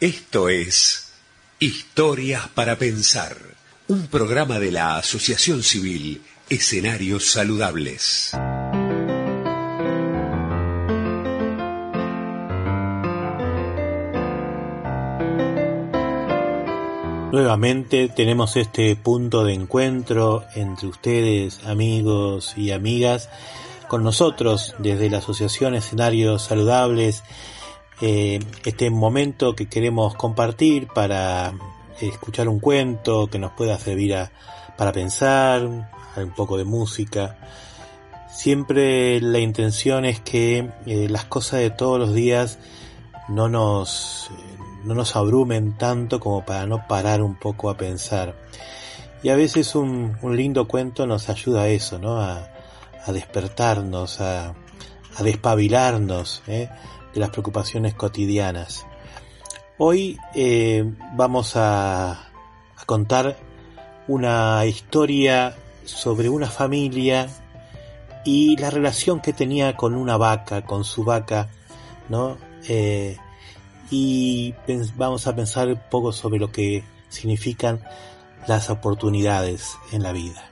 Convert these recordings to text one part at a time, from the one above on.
Esto es Historias para Pensar, un programa de la Asociación Civil Escenarios Saludables. Nuevamente tenemos este punto de encuentro entre ustedes, amigos y amigas, con nosotros desde la Asociación Escenarios Saludables eh, este momento que queremos compartir para escuchar un cuento que nos pueda servir para pensar, un poco de música. Siempre la intención es que eh, las cosas de todos los días no nos, no nos abrumen tanto como para no parar un poco a pensar. Y a veces un, lindo cuento nos ayuda a eso, ¿no? A, despertarnos, a, a despabilarnos, ¿eh? De las preocupaciones cotidianas. Hoy eh, vamos a, contar una historia sobre una familia y la relación que tenía con una vaca, con su vaca, ¿no? Eh, y vamos a pensar un poco sobre lo que significan las oportunidades en la vida.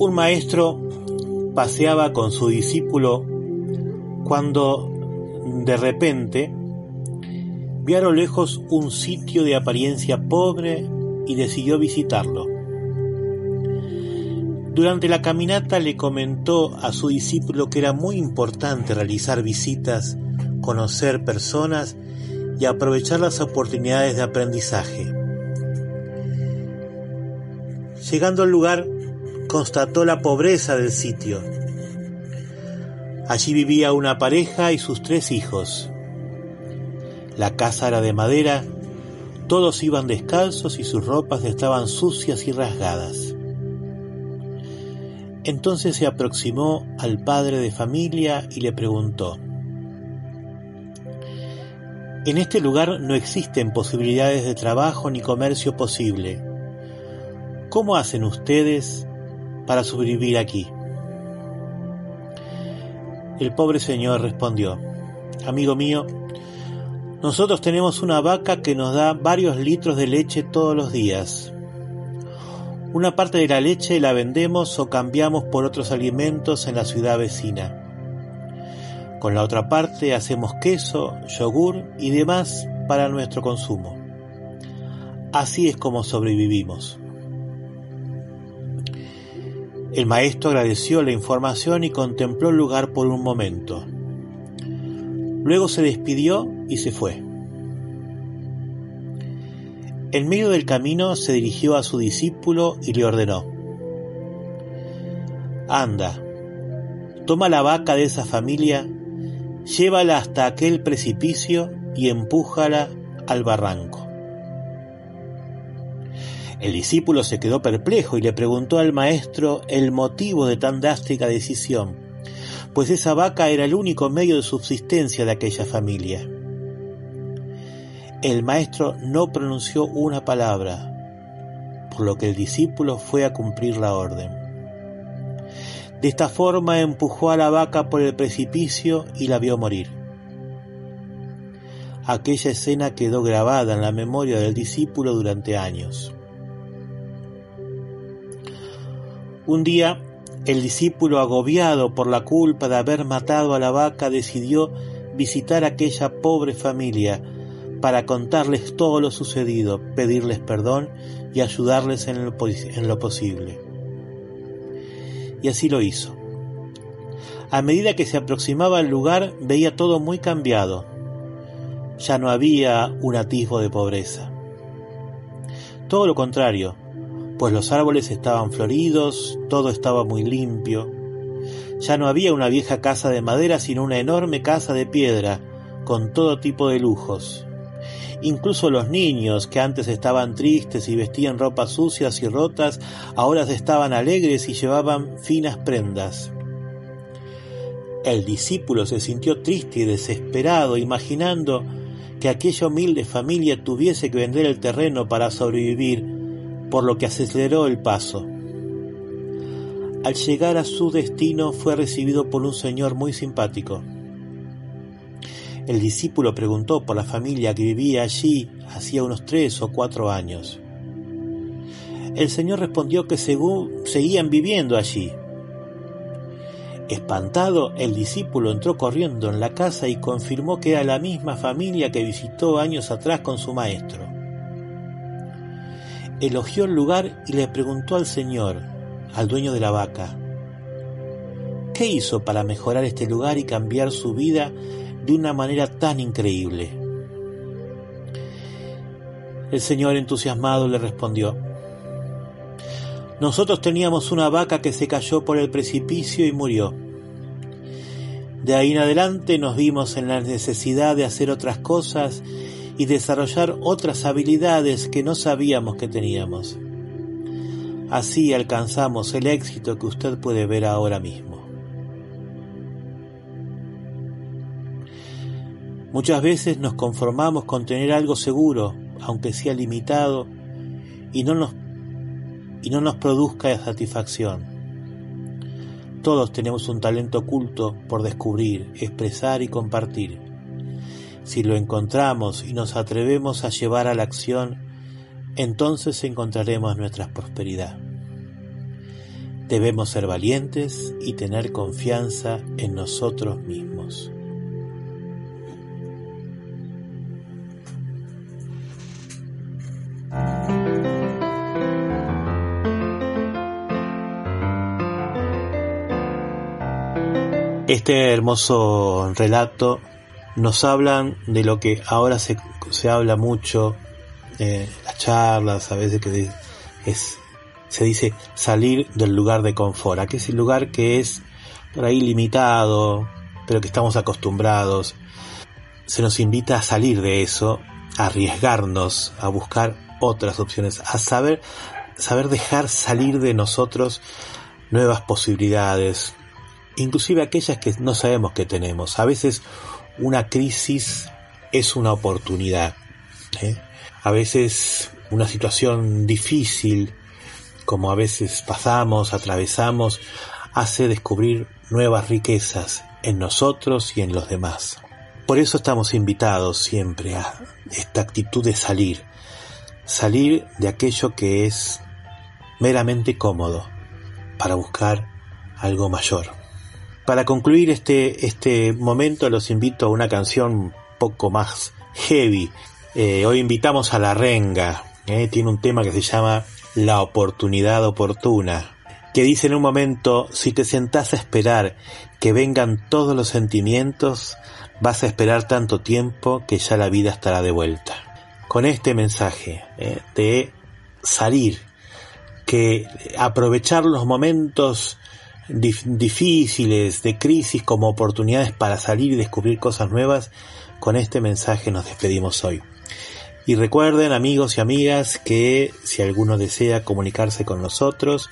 Un maestro paseaba con su discípulo cuando de repente vio a lo lejos un sitio de apariencia pobre y decidió visitarlo. Durante la caminata le comentó a su discípulo que era muy importante realizar visitas, conocer personas y aprovechar las oportunidades de aprendizaje. Llegando al lugar, constató la pobreza del sitio. Allí vivía una pareja y sus tres hijos. La casa era de madera, todos iban descalzos y sus ropas estaban sucias y rasgadas. Entonces se aproximó al padre de familia y le preguntó, En este lugar no existen posibilidades de trabajo ni comercio posible. ¿Cómo hacen ustedes para sobrevivir aquí? El pobre señor respondió, Amigo mío, nosotros tenemos una vaca que nos da varios litros de leche todos los días. Una parte de la leche la vendemos o cambiamos por otros alimentos en la ciudad vecina. Con la otra parte hacemos queso, yogur y demás para nuestro consumo. Así es como sobrevivimos. El maestro agradeció la información y contempló el lugar por un momento. Luego se despidió y se fue. En medio del camino se dirigió a su discípulo y le ordenó, Anda, toma la vaca de esa familia, llévala hasta aquel precipicio y empújala al barranco. El discípulo se quedó perplejo y le preguntó al maestro el motivo de tan drástica decisión, pues esa vaca era el único medio de subsistencia de aquella familia. El maestro no pronunció una palabra, por lo que el discípulo fue a cumplir la orden. De esta forma empujó a la vaca por el precipicio y la vio morir. Aquella escena quedó grabada en la memoria del discípulo durante años. Un día, el discípulo, agobiado por la culpa de haber matado a la vaca, decidió visitar aquella pobre familia para contarles todo lo sucedido, pedirles perdón y ayudarles en lo, en lo posible. Y así lo hizo. A medida que se aproximaba al lugar, veía todo muy cambiado. Ya no había un atisbo de pobreza. Todo lo contrario, pues los árboles estaban floridos, todo estaba muy limpio. Ya no había una vieja casa de madera, sino una enorme casa de piedra, con todo tipo de lujos. Incluso los niños, que antes estaban tristes y vestían ropas sucias y rotas, ahora estaban alegres y llevaban finas prendas. El discípulo se sintió triste y desesperado, imaginando que aquella humilde familia tuviese que vender el terreno para sobrevivir por lo que aceleró el paso. Al llegar a su destino fue recibido por un señor muy simpático. El discípulo preguntó por la familia que vivía allí hacía unos tres o cuatro años. El señor respondió que según seguían viviendo allí. Espantado, el discípulo entró corriendo en la casa y confirmó que era la misma familia que visitó años atrás con su maestro. Elogió el lugar y le preguntó al señor, al dueño de la vaca. ¿Qué hizo para mejorar este lugar y cambiar su vida de una manera tan increíble? El señor entusiasmado le respondió, Nosotros teníamos una vaca que se cayó por el precipicio y murió. De ahí en adelante nos vimos en la necesidad de hacer otras cosas y desarrollar otras habilidades que no sabíamos que teníamos. Así alcanzamos el éxito que usted puede ver ahora mismo. Muchas veces nos conformamos con tener algo seguro, aunque sea limitado, y no nos, y no nos produzca satisfacción. Todos tenemos un talento oculto por descubrir, expresar y compartir. Si lo encontramos y nos atrevemos a llevar a la acción, entonces encontraremos nuestra prosperidad. Debemos ser valientes y tener confianza en nosotros mismos. Este hermoso relato nos hablan de lo que ahora se, se habla mucho las charlas, a veces que es, se dice salir del lugar de confort, que es el lugar que es por ahí limitado, pero que estamos acostumbrados. Se nos invita a salir de eso, a arriesgarnos, a buscar otras opciones, a saber, saber dejar salir de nosotros nuevas posibilidades, inclusive aquellas que no sabemos que tenemos. A veces una crisis es una oportunidad. ¿eh? a veces una situación difícil, como a veces pasamos, atravesamos, hace descubrir nuevas riquezas en nosotros y en los demás. Por eso estamos invitados siempre a esta actitud de salir, salir de aquello que es meramente cómodo para buscar algo mayor. Para concluir este, este momento los invito a una canción poco más heavy eh, hoy invitamos a la renga, eh, tiene un tema que se llama La oportunidad oportuna, que dice en un momento, si te sentás a esperar que vengan todos los sentimientos, vas a esperar tanto tiempo que ya la vida estará de vuelta. Con este mensaje eh, de salir, que aprovechar los momentos difíciles, de crisis como oportunidades para salir y descubrir cosas nuevas, con este mensaje nos despedimos hoy. Y recuerden amigos y amigas que si alguno desea comunicarse con nosotros,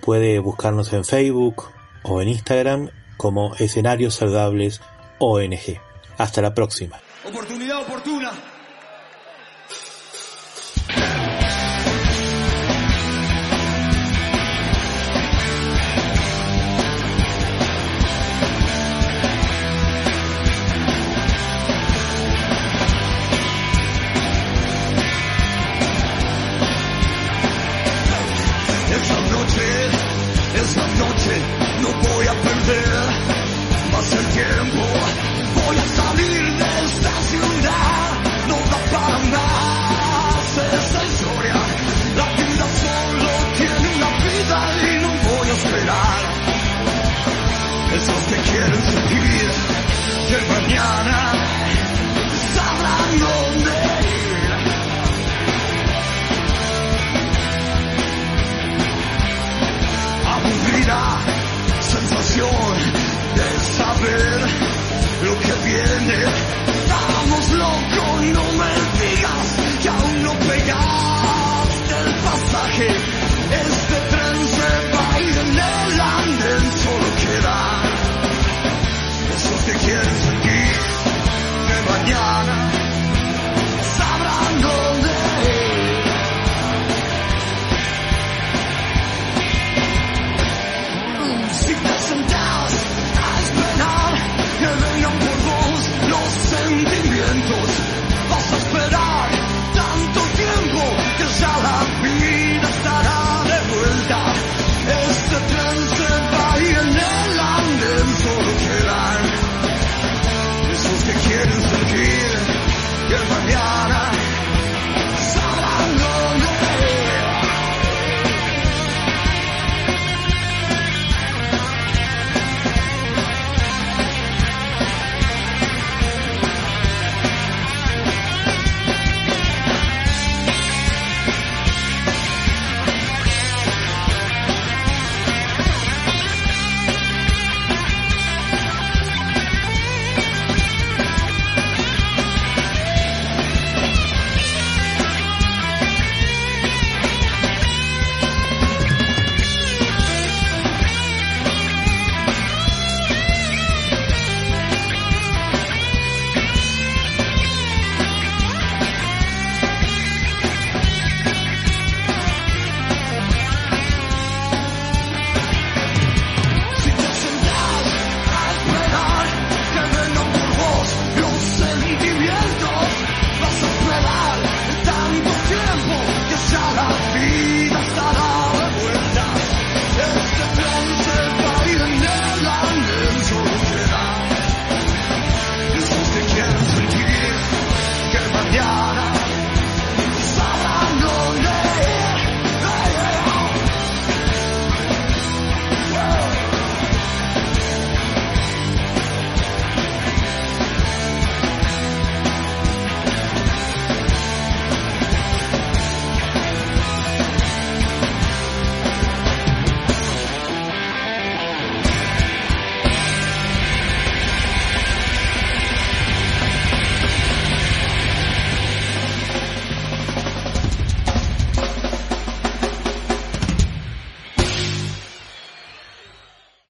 puede buscarnos en Facebook o en Instagram como Escenarios Saludables ONG. Hasta la próxima. esos que quieren seguir, que mañana sabrán dónde ir. Aburrida sensación de saber lo que viene. te quieren seguir, y es mañana.